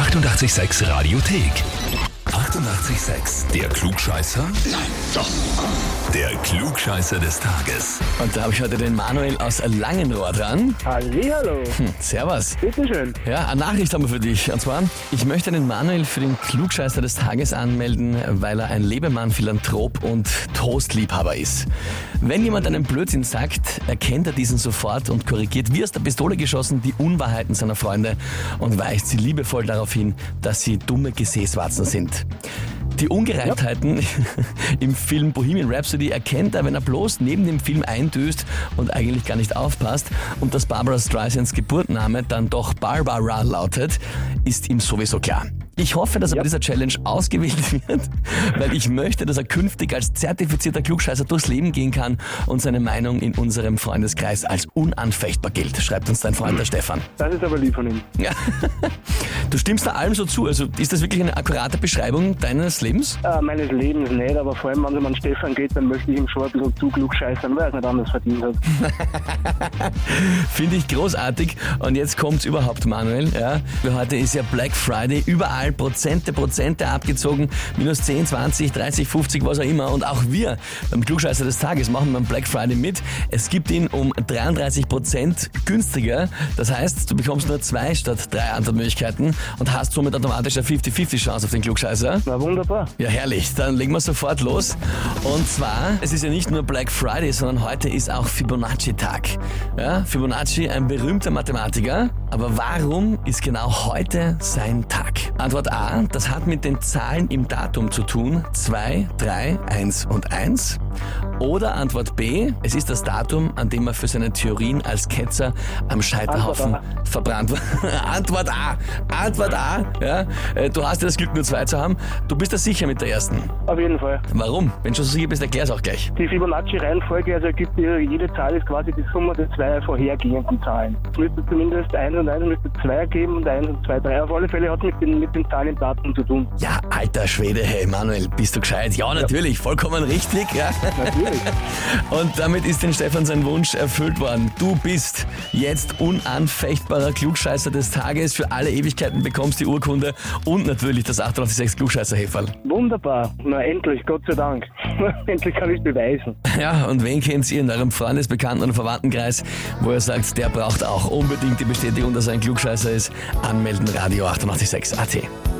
886 Radiothek. 88,6. Der Klugscheißer? Nein, doch. Der Klugscheißer des Tages. Und da habe ich heute den Manuel aus Langenrohr dran. Hallihallo. Hm, servus. Bitteschön. Ja, eine Nachricht haben wir für dich. Und zwar, ich möchte den Manuel für den Klugscheißer des Tages anmelden, weil er ein Lebemann, Philanthrop und Toastliebhaber ist. Wenn jemand einen Blödsinn sagt, erkennt er diesen sofort und korrigiert wie aus der Pistole geschossen die Unwahrheiten seiner Freunde und weist sie liebevoll darauf hin, dass sie dumme Gesäßwarzen sind. Die Ungereimtheiten im Film Bohemian Rhapsody erkennt er, wenn er bloß neben dem Film eindöst und eigentlich gar nicht aufpasst und dass Barbara Streisands Geburtname dann doch Barbara lautet, ist ihm sowieso klar. Ich hoffe, dass er bei dieser Challenge ausgewählt wird, weil ich möchte, dass er künftig als zertifizierter Klugscheißer durchs Leben gehen kann und seine Meinung in unserem Freundeskreis als unanfechtbar gilt, schreibt uns dein Freund der Stefan. Das ist aber lieb von ihm. Ja. Du stimmst da allem so zu, also ist das wirklich eine akkurate Beschreibung deines Lebens? Äh, meines Lebens nicht, aber vor allem, wenn es um Stefan geht, dann möchte ich ihm schon ein bisschen zu klug scheißern, weil er es nicht anders verdient hat. Finde ich großartig. Und jetzt kommt's überhaupt, Manuel. Ja. Heute ist ja Black Friday, überall Prozente, Prozente abgezogen, minus 10, 20, 30, 50, was auch immer. Und auch wir beim Klugscheißer des Tages machen beim Black Friday mit. Es gibt ihn um 33 Prozent günstiger. Das heißt, du bekommst nur zwei statt drei Antwortmöglichkeiten und hast somit automatisch eine 50-50 Chance auf den Klugscheißer. Na wunderbar. Ja, herrlich. Dann legen wir sofort los. Und zwar, es ist ja nicht nur Black Friday, sondern heute ist auch Fibonacci-Tag. Ja, Fibonacci, ein berühmter Mathematiker. Aber warum ist genau heute sein Tag? Antwort A, das hat mit den Zahlen im Datum zu tun. 2, 3, 1 und 1. Oder Antwort B, es ist das Datum, an dem er für seine Theorien als Ketzer am Scheiterhaufen verbrannt war. Antwort A. Antwort A. Ja, Äh, du hast ja das Glück, nur zwei zu haben. Du bist da sicher mit der ersten. Auf jeden Fall. Warum? Wenn du schon so sicher bist, erklär's auch gleich. Die Fibonacci-Reihenfolge, also gibt dir jede Zahl ist quasi die Summe der zwei vorhergehenden Zahlen. Es müsste zumindest 1 und 1 müsste 2 geben und 1 und 2, 3. Auf alle Fälle hat es mit den, mit den Zahlen Datum zu tun. Ja, alter Schwede, hey Manuel, bist du gescheit? Ja, natürlich, vollkommen richtig. Ja. Natürlich. Und damit ist den Stefan sein Wunsch erfüllt worden. Du bist jetzt unanfechtbarer Klugscheißer des Tages. Für alle Ewigkeiten bekommst die Urkunde und natürlich das 886 klugscheißer -Häferl. Wunderbar. Na endlich, Gott sei Dank. endlich kann ich beweisen. Ja, und wen kennt ihr in eurem Freundes-, Bekannten- oder Verwandtenkreis, wo ihr sagt, der braucht auch unbedingt die Bestätigung, dass er ein Klugscheißer ist? Anmelden, Radio 886 AT.